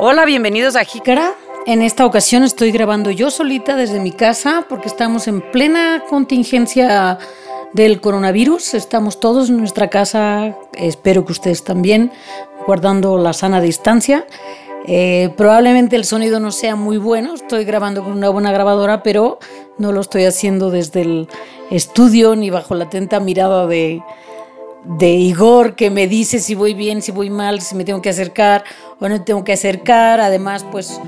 Hola, bienvenidos a Jícara. En esta ocasión estoy grabando yo solita desde mi casa porque estamos en plena contingencia del coronavirus. Estamos todos en nuestra casa, espero que ustedes también, guardando la sana distancia. Eh, probablemente el sonido no sea muy bueno, estoy grabando con una buena grabadora, pero no lo estoy haciendo desde el estudio ni bajo la atenta mirada de, de Igor que me dice si voy bien, si voy mal, si me tengo que acercar o no tengo que acercar. Además, pues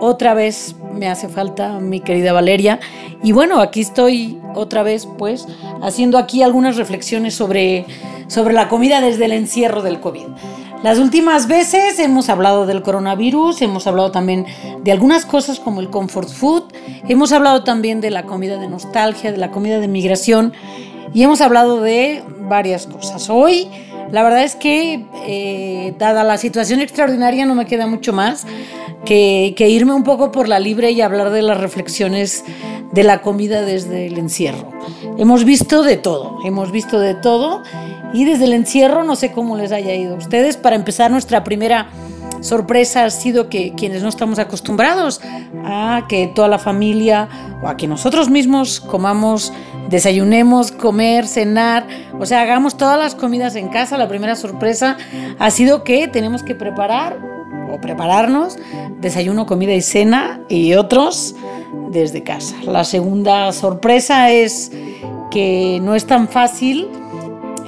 otra vez me hace falta mi querida Valeria. Y bueno, aquí estoy otra vez, pues, haciendo aquí algunas reflexiones sobre, sobre la comida desde el encierro del COVID. Las últimas veces hemos hablado del coronavirus, hemos hablado también de algunas cosas como el comfort food, hemos hablado también de la comida de nostalgia, de la comida de migración y hemos hablado de varias cosas. Hoy, la verdad es que, eh, dada la situación extraordinaria, no me queda mucho más que, que irme un poco por la libre y hablar de las reflexiones de la comida desde el encierro. Hemos visto de todo, hemos visto de todo y desde el encierro no sé cómo les haya ido a ustedes. Para empezar, nuestra primera sorpresa ha sido que quienes no estamos acostumbrados a que toda la familia o a que nosotros mismos comamos, desayunemos, comer, cenar, o sea, hagamos todas las comidas en casa. La primera sorpresa ha sido que tenemos que preparar o prepararnos desayuno, comida y cena y otros desde casa. La segunda sorpresa es que no es tan fácil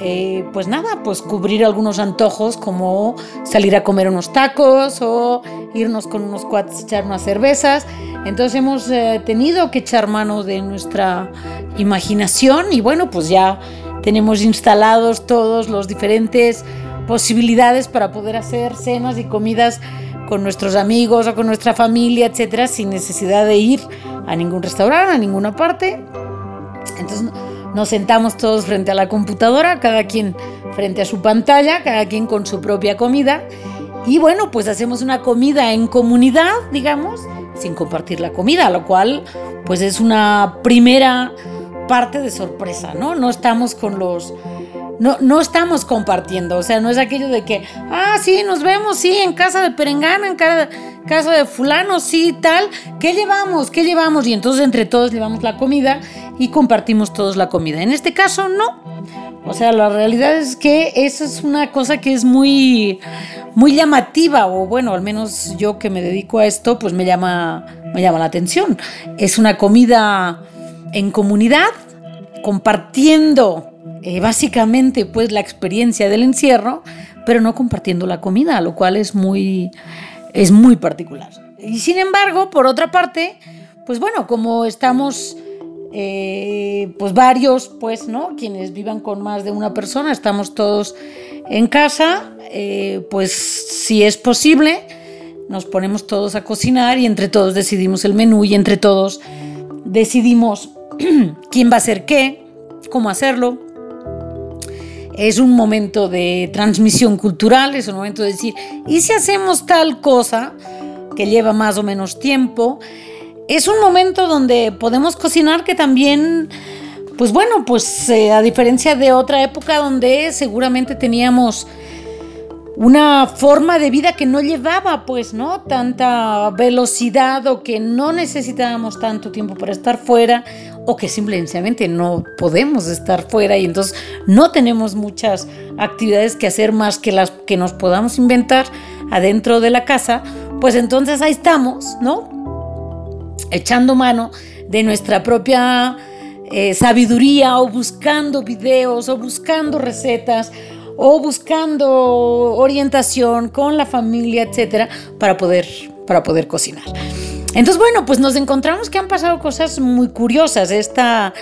eh, pues nada, pues cubrir algunos antojos como salir a comer unos tacos o irnos con unos cuates a echar unas cervezas. Entonces hemos eh, tenido que echar mano de nuestra imaginación y bueno, pues ya tenemos instalados todos los diferentes posibilidades para poder hacer cenas y comidas con nuestros amigos o con nuestra familia, etcétera, sin necesidad de ir a ningún restaurante, a ninguna parte. Entonces, nos sentamos todos frente a la computadora, cada quien frente a su pantalla, cada quien con su propia comida. Y bueno, pues hacemos una comida en comunidad, digamos, sin compartir la comida, lo cual pues es una primera parte de sorpresa, ¿no? No estamos con los... No, no estamos compartiendo, o sea, no es aquello de que, ah, sí, nos vemos, sí, en casa de Perengana, en casa de fulano, sí, tal, ¿qué llevamos? ¿Qué llevamos? Y entonces entre todos llevamos la comida y compartimos todos la comida. En este caso, no. O sea, la realidad es que eso es una cosa que es muy, muy llamativa, o bueno, al menos yo que me dedico a esto, pues me llama, me llama la atención. Es una comida en comunidad, compartiendo eh, básicamente pues la experiencia del encierro, pero no compartiendo la comida, lo cual es muy, es muy particular. Y sin embargo, por otra parte, pues bueno, como estamos eh, pues varios, pues, ¿no? Quienes vivan con más de una persona, estamos todos en casa, eh, pues si es posible, nos ponemos todos a cocinar y entre todos decidimos el menú y entre todos decidimos quién va a hacer qué, cómo hacerlo. Es un momento de transmisión cultural, es un momento de decir, ¿y si hacemos tal cosa que lleva más o menos tiempo? Es un momento donde podemos cocinar que también, pues bueno, pues eh, a diferencia de otra época donde seguramente teníamos una forma de vida que no llevaba pues, ¿no? Tanta velocidad o que no necesitábamos tanto tiempo para estar fuera o que simplemente no podemos estar fuera y entonces no tenemos muchas actividades que hacer más que las que nos podamos inventar adentro de la casa, pues entonces ahí estamos, ¿no? Echando mano de nuestra propia eh, sabiduría o buscando videos o buscando recetas o buscando orientación con la familia, etcétera, para poder, para poder cocinar. Entonces, bueno, pues nos encontramos que han pasado cosas muy curiosas. Esta,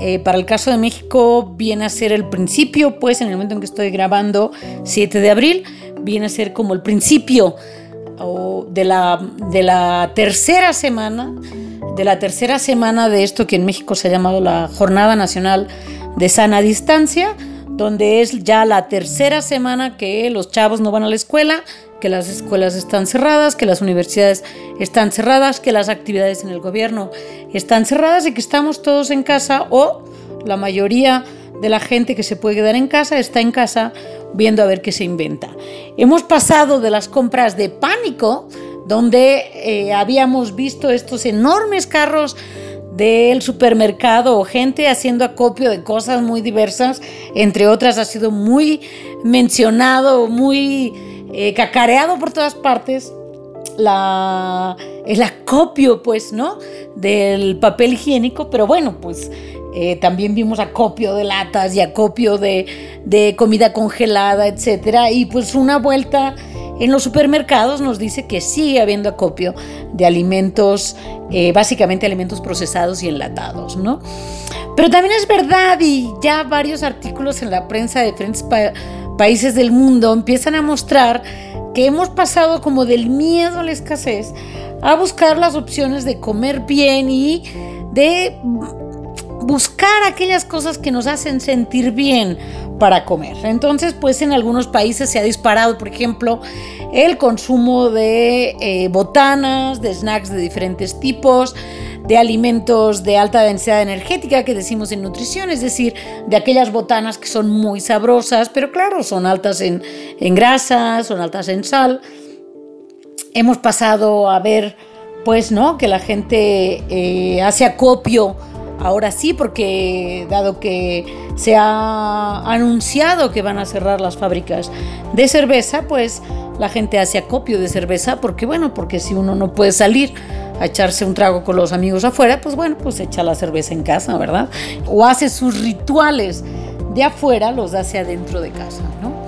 eh, para el caso de México, viene a ser el principio, pues en el momento en que estoy grabando, 7 de abril, viene a ser como el principio de la, de la tercera semana, de la tercera semana de esto que en México se ha llamado la Jornada Nacional de Sana Distancia, donde es ya la tercera semana que los chavos no van a la escuela, que las escuelas están cerradas, que las universidades están cerradas, que las actividades en el gobierno están cerradas y que estamos todos en casa o la mayoría de la gente que se puede quedar en casa está en casa viendo a ver qué se inventa. Hemos pasado de las compras de pánico, donde eh, habíamos visto estos enormes carros del supermercado o gente haciendo acopio de cosas muy diversas, entre otras ha sido muy mencionado, muy eh, cacareado por todas partes la, el acopio, pues, ¿no? Del papel higiénico, pero bueno, pues eh, también vimos acopio de latas y acopio de, de comida congelada, etcétera, y pues una vuelta en los supermercados nos dice que sigue habiendo acopio de alimentos, eh, básicamente alimentos procesados y enlatados, ¿no? Pero también es verdad, y ya varios artículos en la prensa de diferentes países del mundo empiezan a mostrar que hemos pasado como del miedo a la escasez a buscar las opciones de comer bien y de buscar aquellas cosas que nos hacen sentir bien para comer. Entonces, pues en algunos países se ha disparado, por ejemplo, el consumo de eh, botanas, de snacks de diferentes tipos, de alimentos de alta densidad energética que decimos en nutrición, es decir, de aquellas botanas que son muy sabrosas, pero claro, son altas en, en grasa, son altas en sal. Hemos pasado a ver, pues, ¿no? Que la gente eh, hace acopio ahora sí, porque dado que se ha anunciado que van a cerrar las fábricas de cerveza, pues la gente hace acopio de cerveza, porque bueno, porque si uno no puede salir a echarse un trago con los amigos afuera, pues bueno, pues echa la cerveza en casa, ¿verdad? O hace sus rituales de afuera, los hace adentro de casa, ¿no?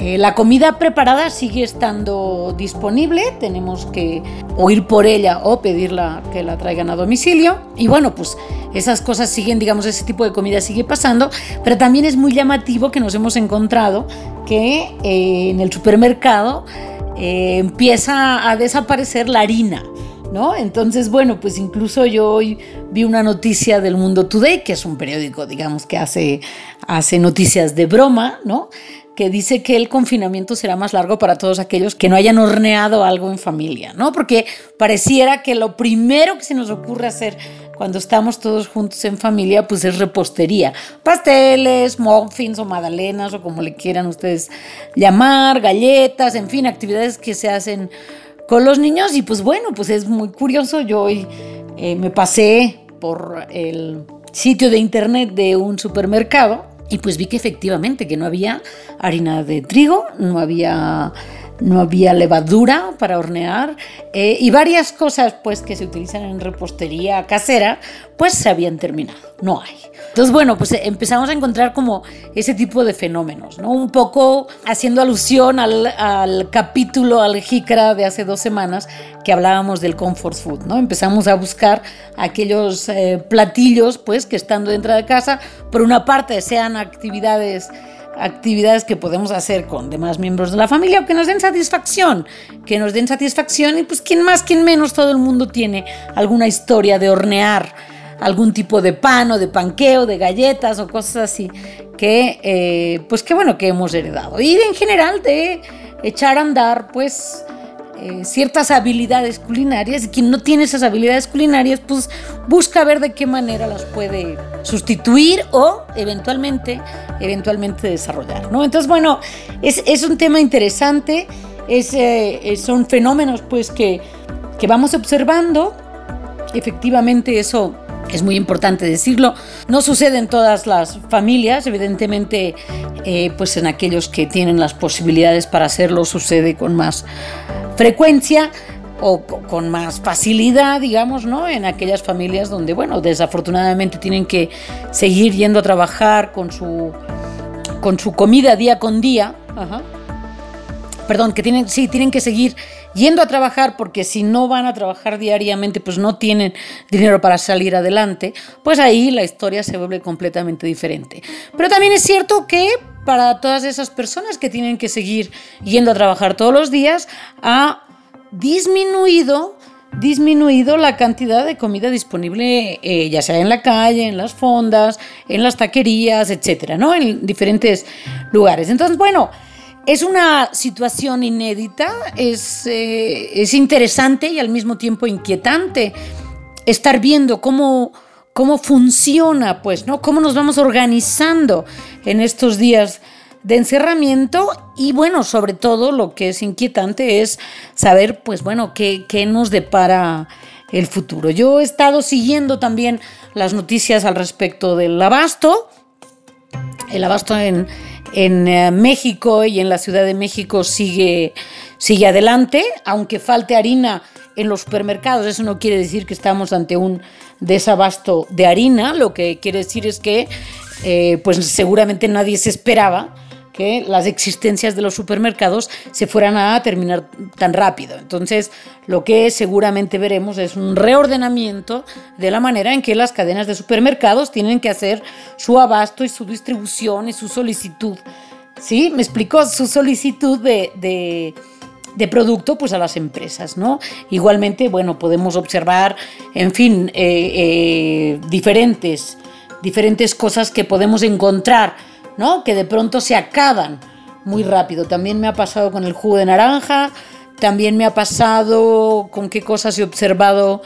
Eh, la comida preparada sigue estando disponible, tenemos que o ir por ella o pedirla que la traigan a domicilio. Y bueno, pues esas cosas siguen, digamos, ese tipo de comida sigue pasando, pero también es muy llamativo que nos hemos encontrado que eh, en el supermercado eh, empieza a desaparecer la harina. ¿No? Entonces, bueno, pues incluso yo hoy vi una noticia del Mundo Today, que es un periódico, digamos, que hace, hace noticias de broma, ¿no? Que dice que el confinamiento será más largo para todos aquellos que no hayan horneado algo en familia, ¿no? Porque pareciera que lo primero que se nos ocurre hacer cuando estamos todos juntos en familia, pues es repostería. Pasteles, muffins o magdalenas o como le quieran ustedes llamar, galletas, en fin, actividades que se hacen con los niños. Y pues bueno, pues es muy curioso. Yo hoy eh, me pasé por el sitio de internet de un supermercado y pues vi que efectivamente que no había harina de trigo, no había, no había levadura para hornear eh, y varias cosas pues que se utilizan en repostería casera pues se habían terminado, no hay. Entonces, bueno, pues empezamos a encontrar como ese tipo de fenómenos, ¿no? Un poco haciendo alusión al, capítulo, al jícara de hace dos semanas que hablábamos del comfort food, ¿no? Empezamos a buscar aquellos eh, platillos, pues, que estando dentro de casa, por una parte sean actividades actividades que podemos hacer con demás miembros de la familia o que nos den satisfacción, que nos den satisfacción y pues quién más, quién menos, todo el mundo tiene alguna historia de hornear algún tipo de pan o de panqueo, de galletas o cosas así que, eh, pues que bueno, que hemos heredado. Y en general de echar a andar, pues, eh, ciertas habilidades culinarias y quien no tiene esas habilidades culinarias, pues busca ver de qué manera las puede sustituir o eventualmente, eventualmente desarrollar, ¿no? Entonces, bueno, es, es un tema interesante, es, eh, son fenómenos, pues, que, que vamos observando. Efectivamente, eso es muy importante decirlo. No sucede en todas las familias, evidentemente, eh, pues en aquellos que tienen las posibilidades para hacerlo sucede con más frecuencia o con más facilidad, digamos, ¿no? En aquellas familias donde, bueno, desafortunadamente tienen que seguir yendo a trabajar con su, con su comida día con día. Perdón, que tienen, sí, tienen que seguir yendo a trabajar porque si no van a trabajar diariamente pues no tienen dinero para salir adelante, pues ahí la historia se vuelve completamente diferente. Pero también es cierto que para todas esas personas que tienen que seguir yendo a trabajar todos los días, ha disminuido disminuido la cantidad de comida disponible, eh, ya sea en la calle, en las fondas, en las taquerías, etcétera, ¿no? En diferentes lugares. Entonces, bueno, es una situación inédita, es, eh, es, interesante y al mismo tiempo inquietante estar viendo cómo, cómo funciona, pues, ¿no? Cómo nos vamos organizando en estos días de encerramiento y bueno, sobre todo lo que es inquietante es saber, pues bueno, qué, qué nos depara el futuro. Yo he estado siguiendo también las noticias al respecto del abasto. El abasto en, en eh, México y en la Ciudad de México sigue, sigue adelante, aunque falte harina en los supermercados. Eso no quiere decir que estamos ante un desabasto de harina, lo que quiere decir es que eh, pues seguramente nadie se esperaba que las existencias de los supermercados se fueran a terminar tan rápido. Entonces, lo que seguramente veremos es un reordenamiento de la manera en que las cadenas de supermercados tienen que hacer su abasto y su distribución y su solicitud. ¿Sí? Me explicó su solicitud de, producto pues a las empresas, ¿no? Igualmente, bueno, podemos observar, en fin, eh, eh, diferentes, diferentes cosas que podemos encontrar ¿no? Que de pronto se acaban muy rápido. También me ha pasado con el jugo de naranja, también me ha pasado con qué cosas he observado.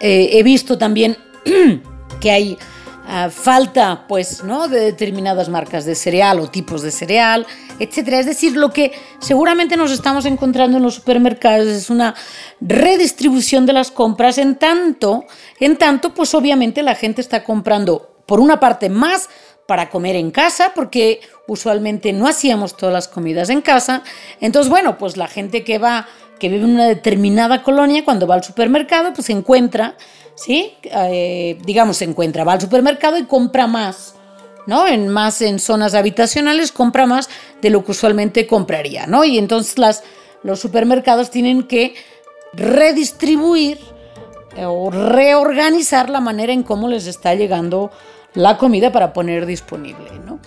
Eh, he visto también que hay ah, falta, pues, ¿no? De determinadas marcas de cereal o tipos de cereal, etcétera. Es decir, lo que seguramente nos estamos encontrando en los supermercados es una redistribución de las compras en tanto, en tanto, pues obviamente la gente está comprando por una parte más para comer en casa, porque usualmente no hacíamos todas las comidas en casa. Entonces, bueno, pues la gente que va, que vive en una determinada colonia, cuando va al supermercado, pues se encuentra, ¿sí? Eh, digamos, se encuentra, va al supermercado y compra más. ¿no? En más en zonas habitacionales compra más de lo que usualmente compraría, ¿no? Y entonces los supermercados tienen que redistribuir eh, o reorganizar la manera en cómo les está llegando la comida para poner disponible, ¿no?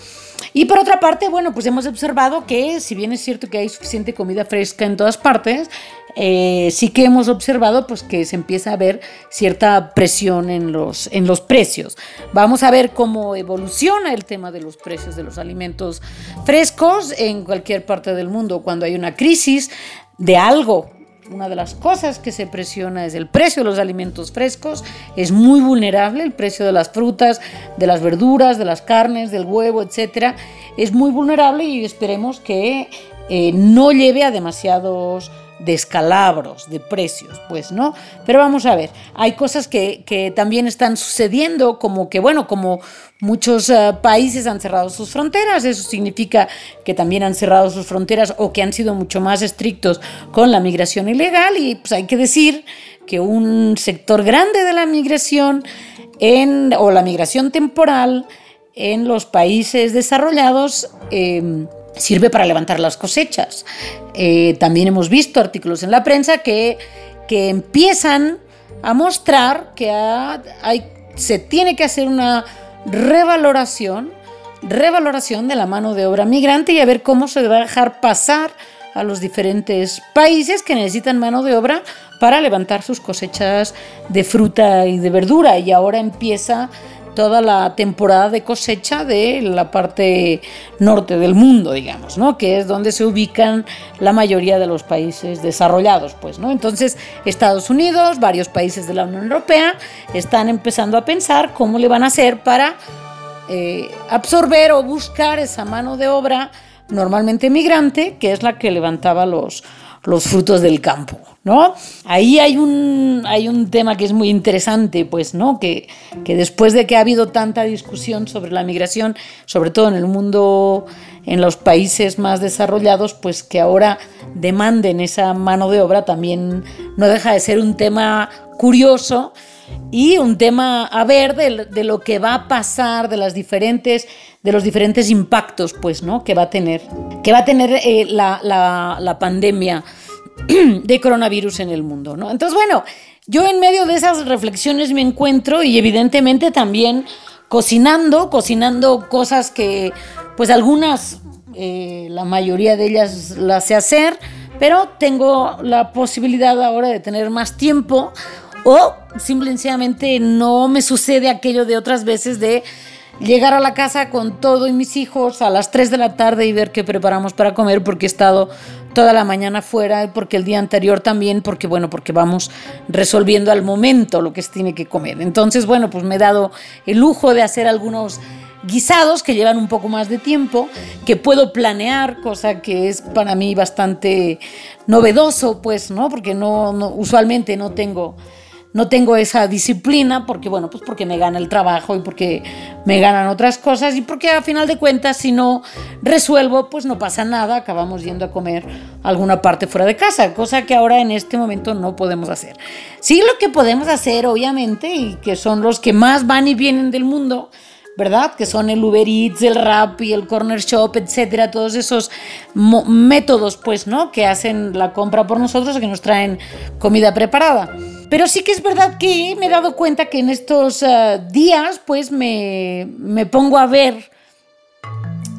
Y por otra parte, bueno, pues hemos observado que si bien es cierto que hay suficiente comida fresca en todas partes, eh, sí que hemos observado pues que se empieza a ver cierta presión en los, en los precios. Vamos a ver cómo evoluciona el tema de los precios de los alimentos frescos en cualquier parte del mundo cuando hay una crisis de algo una de las cosas que se presiona es el precio de los alimentos frescos. Es muy vulnerable el precio de las frutas, de las verduras, de las carnes, del huevo, etcétera. Es muy vulnerable y esperemos que eh, no lleve a demasiados descalabros de precios, pues, ¿no? Pero vamos a ver, hay cosas que, que también están sucediendo, como que, bueno, como muchos eh, países han cerrado sus fronteras, eso significa que también han cerrado sus fronteras o que han sido mucho más estrictos con la migración ilegal y pues hay que decir que un sector grande de la migración en, o la migración temporal en los países desarrollados eh, sirve para levantar las cosechas. Eh, también hemos visto artículos en la prensa que, que empiezan a mostrar que hay, se tiene que hacer una revaloración, revaloración de la mano de obra migrante y a ver cómo se va a dejar pasar a los diferentes países que necesitan mano de obra para levantar sus cosechas de fruta y de verdura. Y ahora empieza toda la temporada de cosecha de la parte norte del mundo, digamos, ¿no? Que es donde se ubican la mayoría de los países desarrollados, pues, ¿no? Entonces, Estados Unidos, varios países de la Unión Europea están empezando a pensar cómo le van a hacer para eh, absorber o buscar esa mano de obra normalmente migrante, que es la que levantaba los, los frutos del campo, ¿no? Ahí hay un, hay un tema que es muy interesante, pues, ¿no? Que, que después de que ha habido tanta discusión sobre la migración, sobre todo en el mundo, en los países más desarrollados, pues que ahora demanden esa mano de obra también no deja de ser un tema curioso y un tema a ver de, lo que va a pasar, de las diferentes, de los diferentes impactos, pues, ¿no? Que va a tener, que va a tener eh, la, la, pandemia de coronavirus en el mundo, ¿no? Entonces, bueno, yo en medio de esas reflexiones me encuentro y evidentemente también cocinando, cocinando cosas que, pues, algunas, eh, la mayoría de ellas las sé hacer, pero tengo la posibilidad ahora de tener más tiempo o simplemente no me sucede aquello de otras veces de llegar a la casa con todo y mis hijos a las 3 de la tarde y ver qué preparamos para comer porque he estado toda la mañana fuera porque el día anterior también, porque bueno, porque vamos resolviendo al momento lo que se tiene que comer. Entonces, bueno, pues me he dado el lujo de hacer algunos guisados que llevan un poco más de tiempo, que puedo planear, cosa que es para mí bastante novedoso, pues, ¿no? Porque no usualmente no tengo no tengo esa disciplina porque, bueno, pues porque me gana el trabajo y porque me ganan otras cosas y porque a final de cuentas si no resuelvo, pues no pasa nada, acabamos yendo a comer alguna parte fuera de casa, cosa que ahora en este momento no podemos hacer. Sí, lo que podemos hacer, obviamente, y que son los que más van y vienen del mundo, ¿verdad? Que son el Uber Eats, el Rap y el Corner Shop, etcétera, todos esos métodos, pues, ¿no? Que hacen la compra por nosotros, que nos traen comida preparada. Pero sí que es verdad que me he dado cuenta que en estos eh, días, pues, me, me pongo a ver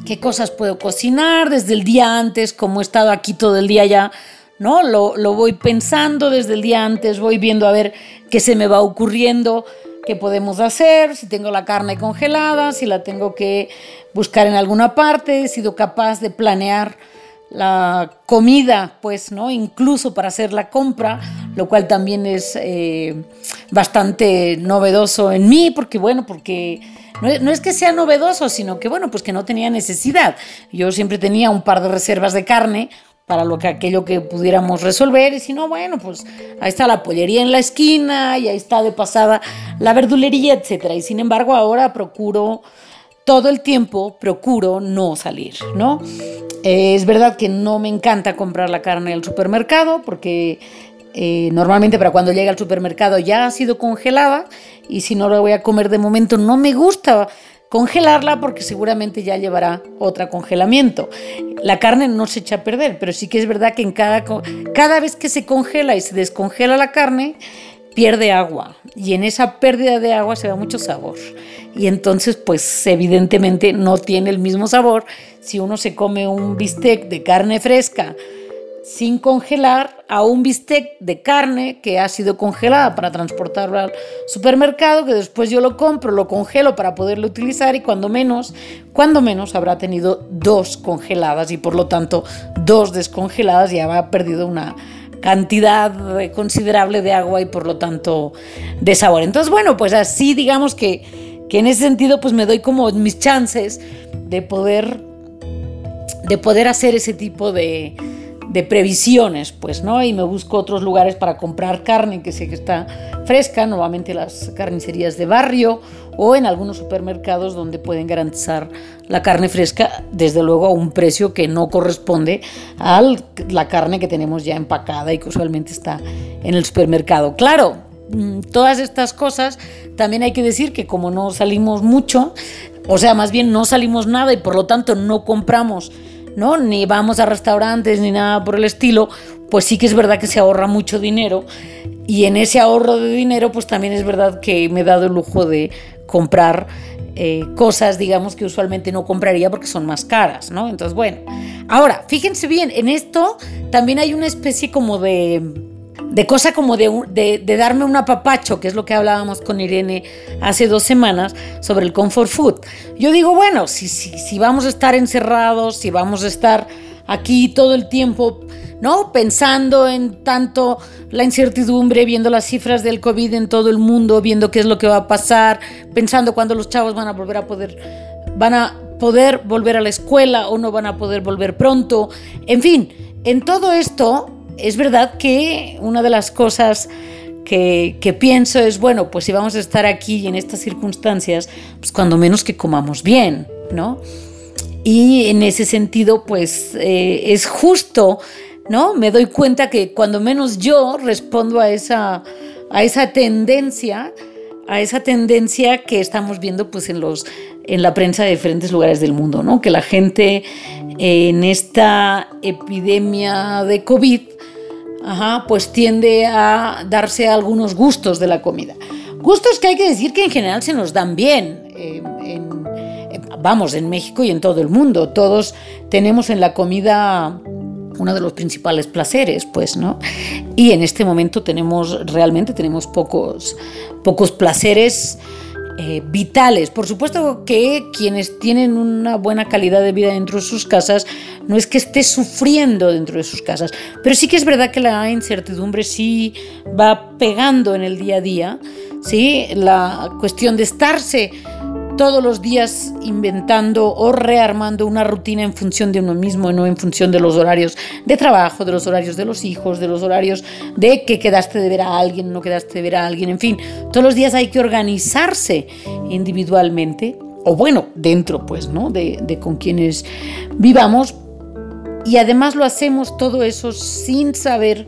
qué cosas puedo cocinar desde el día antes, como he estado aquí todo el día ya, ¿no? Lo, lo voy pensando desde el día antes, voy viendo a ver qué se me va ocurriendo qué podemos hacer, si tengo la carne congelada, si la tengo que buscar en alguna parte, he sido capaz de planear la comida, pues, ¿no? Incluso para hacer la compra, lo cual también es eh, bastante novedoso en mí, porque, bueno, porque no, no, es que sea novedoso, sino que, bueno, pues que no tenía necesidad. Yo siempre tenía un par de reservas de carne para lo que aquello que pudiéramos resolver y si no, bueno, pues ahí está la pollería en la esquina y ahí está de pasada la verdulería, etcétera. Y sin embargo, ahora procuro todo el tiempo procuro no salir, ¿no? Eh, es verdad que no me encanta comprar la carne al supermercado porque eh, normalmente para cuando llega al supermercado ya ha sido congelada y si no la voy a comer de momento no me gusta congelarla porque seguramente ya llevará otro congelamiento. La carne no se echa a perder, pero sí que es verdad que en cada, cada vez que se congela y se descongela la carne, pierde agua y en esa pérdida de agua se va mucho sabor. Y entonces, pues evidentemente no tiene el mismo sabor si uno se come un bistec de carne fresca sin congelar a un bistec de carne que ha sido congelada para transportarlo al supermercado, que después yo lo compro, lo congelo para poderlo utilizar y cuando menos, cuando menos habrá tenido dos congeladas y por lo tanto dos descongeladas y habrá perdido una cantidad considerable de agua y por lo tanto de sabor. Entonces, bueno, pues así digamos que, que en ese sentido pues me doy como mis chances de poder de poder hacer ese tipo de, de previsiones, pues, ¿no? Y me busco otros lugares para comprar carne que sé que está fresca, nuevamente las carnicerías de barrio o en algunos supermercados donde pueden garantizar la carne fresca, desde luego a un precio que no corresponde a la carne que tenemos ya empacada y que usualmente está en el supermercado. Claro, mm, todas estas cosas también hay que decir que como no salimos mucho, o sea, más bien no salimos nada y por lo tanto no compramos ¿no? Ni vamos a restaurantes ni nada por el estilo, pues sí que es verdad que se ahorra mucho dinero. Y en ese ahorro de dinero, pues también es verdad que me he dado el lujo de comprar eh, cosas, digamos, que usualmente no compraría porque son más caras, ¿no? Entonces, bueno. Ahora, fíjense bien, en esto también hay una especie como de de cosa como de, de, darme un apapacho, que es lo que hablábamos con Irene hace dos semanas sobre el comfort food. Yo digo, bueno, si, si, si vamos a estar encerrados, si vamos a estar aquí todo el tiempo, ¿no? Pensando en tanto la incertidumbre, viendo las cifras del COVID en todo el mundo, viendo qué es lo que va a pasar, pensando cuándo los chavos van a volver a poder, van a poder volver a la escuela o no van a poder volver pronto. En fin, en todo esto es verdad que una de las cosas que, pienso es, bueno, pues si vamos a estar aquí y en estas circunstancias, pues cuando menos que comamos bien, ¿no? Y en ese sentido, pues eh, es justo, ¿no? Me doy cuenta que cuando menos yo respondo a esa, a esa tendencia, a esa tendencia que estamos viendo pues en los en la prensa de diferentes lugares del mundo, ¿no? Que la gente en esta epidemia de COVID pues tiende a darse algunos gustos de la comida. Gustos que hay que decir que en general se nos dan bien. Eh, vamos, en México y en todo el mundo. Todos tenemos en la comida uno de los principales placeres, pues, ¿no? Y en este momento tenemos, realmente tenemos pocos, pocos placeres eh, vitales. Por supuesto que quienes tienen una buena calidad de vida dentro de sus casas no es que esté sufriendo dentro de sus casas, pero sí que es verdad que la incertidumbre sí va pegando en el día a día, ¿sí? La cuestión de estarse todos los días inventando o rearmando una rutina en función de uno mismo, no en función de los horarios de trabajo, de los horarios de los hijos, de los horarios de que quedaste de ver a alguien, no quedaste de ver a alguien, en fin, todos los días hay que organizarse individualmente, o bueno, dentro pues, ¿no? De con quienes vivamos, y además lo hacemos todo eso sin saber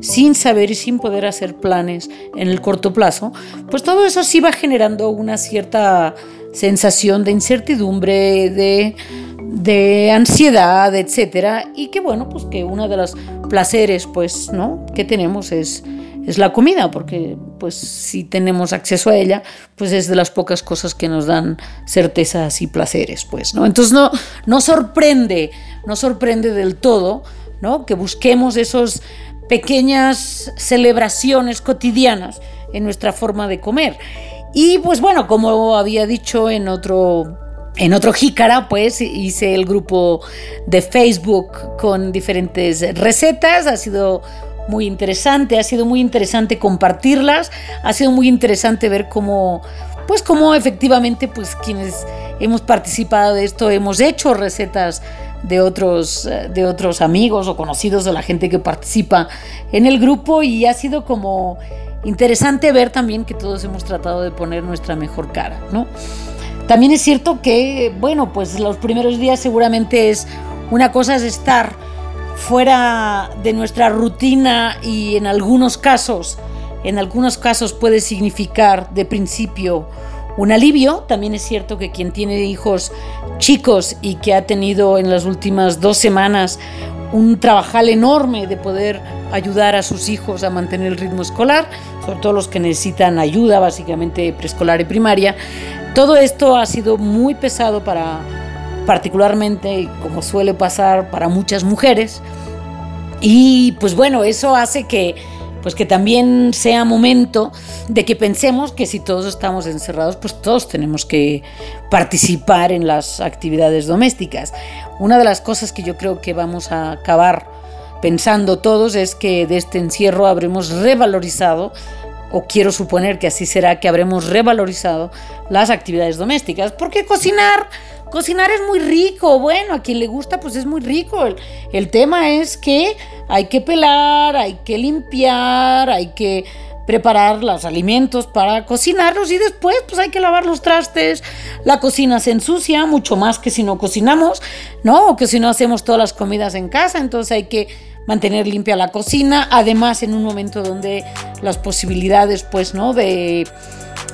sin saber y sin poder hacer planes en el corto plazo, pues todo eso sí va generando una cierta sensación de incertidumbre, de, de ansiedad, etcétera, y que bueno, pues que uno de los placeres, pues, ¿no? que tenemos es, es la comida, porque pues si tenemos acceso a ella, pues es de las pocas cosas que nos dan certezas y placeres, pues, ¿no? Entonces no, no sorprende, no sorprende del todo, ¿no? Que busquemos esos pequeñas celebraciones cotidianas en nuestra forma de comer. Y pues bueno, como había dicho en otro en otro jícara, pues hice el grupo de Facebook con diferentes recetas. Ha sido muy interesante, ha sido muy interesante compartirlas, ha sido muy interesante ver cómo, pues cómo efectivamente, pues quienes hemos participado de esto hemos hecho recetas de otros, de otros amigos o conocidos de la gente que participa en el grupo y ha sido como interesante ver también que todos hemos tratado de poner nuestra mejor cara, ¿no? También es cierto que, bueno, pues los primeros días seguramente es una cosa es estar fuera de nuestra rutina y en algunos casos, en algunos casos puede significar de principio un alivio. También es cierto que quien tiene hijos chicos y que ha tenido en las últimas dos semanas un trabajal enorme de poder ayudar a sus hijos a mantener el ritmo escolar, sobre todo los que necesitan ayuda, básicamente preescolar y primaria. Todo esto ha sido muy pesado para, particularmente, como suele pasar para muchas mujeres. Y pues bueno, eso hace que pues que también sea momento de que pensemos que si todos estamos encerrados, pues todos tenemos que participar en las actividades domésticas. Una de las cosas que yo creo que vamos a acabar pensando todos es que de este encierro habremos revalorizado, o quiero suponer que así será, que habremos revalorizado las actividades domésticas, porque cocinar Cocinar es muy rico, bueno, a quien le gusta pues es muy rico. El, tema es que hay que pelar, hay que limpiar, hay que preparar los alimentos para cocinarlos y después pues hay que lavar los trastes. La cocina se ensucia mucho más que si no cocinamos, ¿no? O que si no hacemos todas las comidas en casa, entonces hay que mantener limpia la cocina, además en un momento donde las posibilidades pues, ¿no? De,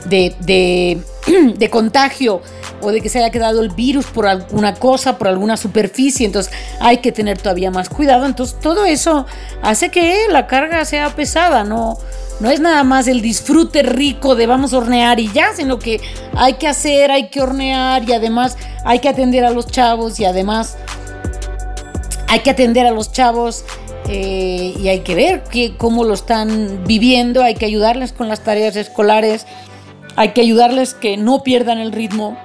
de, de, de contagio o de que se haya quedado el virus por alguna cosa, por alguna superficie, entonces hay que tener todavía más cuidado. Entonces todo eso hace que la carga sea pesada, no, no es nada más el disfrute rico de vamos a hornear y ya, sino que hay que hacer, hay que hornear y además hay que atender a los chavos y además hay que atender a los chavos. Eh, y hay que ver que, cómo lo están viviendo, hay que ayudarles con las tareas escolares, hay que ayudarles que no pierdan el ritmo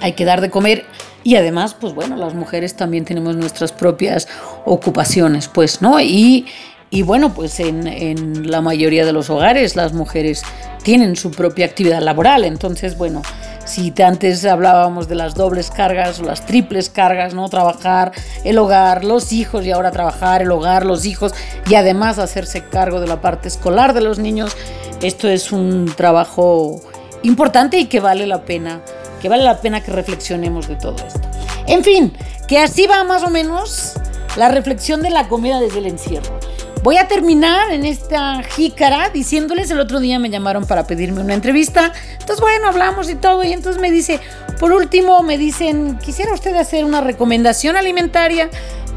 hay que dar de comer y además, pues bueno, las mujeres también tenemos nuestras propias ocupaciones, pues, ¿no? Y, y bueno, pues en, en, la mayoría de los hogares las mujeres tienen su propia actividad laboral, entonces, bueno, si antes hablábamos de las dobles cargas o las triples cargas, ¿no? Trabajar, el hogar, los hijos y ahora trabajar, el hogar, los hijos y además hacerse cargo de la parte escolar de los niños, esto es un trabajo importante y que vale la pena que vale la pena que reflexionemos de todo esto. En fin, que así va más o menos la reflexión de la comida desde el encierro. Voy a terminar en esta jícara diciéndoles, el otro día me llamaron para pedirme una entrevista, entonces bueno, hablamos y todo, y entonces me dice, por último me dicen, quisiera usted hacer una recomendación alimentaria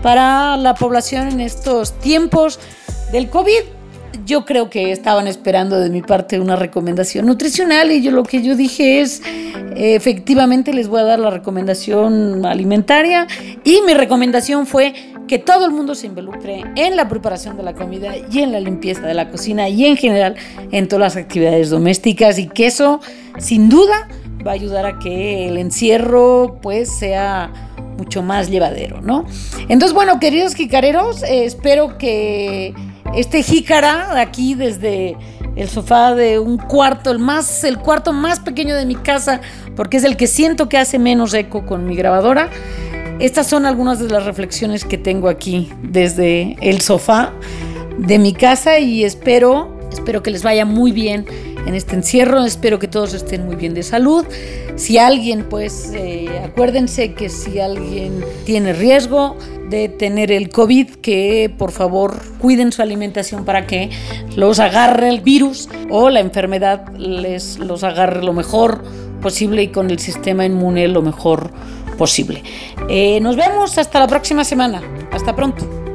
para la población en estos tiempos del COVID yo creo que estaban esperando de mi parte una recomendación nutricional y yo lo que yo dije es, efectivamente les voy a dar la recomendación alimentaria y mi recomendación fue que todo el mundo se involucre en la preparación de la comida y en la limpieza de la cocina y en general en todas las actividades domésticas y que eso sin duda va a ayudar a que el encierro pues sea mucho más llevadero, ¿no? Entonces, bueno, queridos jicareros, eh, espero que este jícara aquí desde el sofá de un cuarto, el más, el cuarto más pequeño de mi casa, porque es el que siento que hace menos eco con mi grabadora. Estas son algunas de las reflexiones que tengo aquí desde el sofá de mi casa y espero, espero que les vaya muy bien en este encierro, espero que todos estén muy bien de salud. Si alguien, pues eh, acuérdense que si alguien tiene riesgo de tener el COVID, que por favor cuiden su alimentación para que los agarre el virus o la enfermedad les los agarre lo mejor posible y con el sistema inmune lo mejor posible. Eh, nos vemos hasta la próxima semana. Hasta pronto.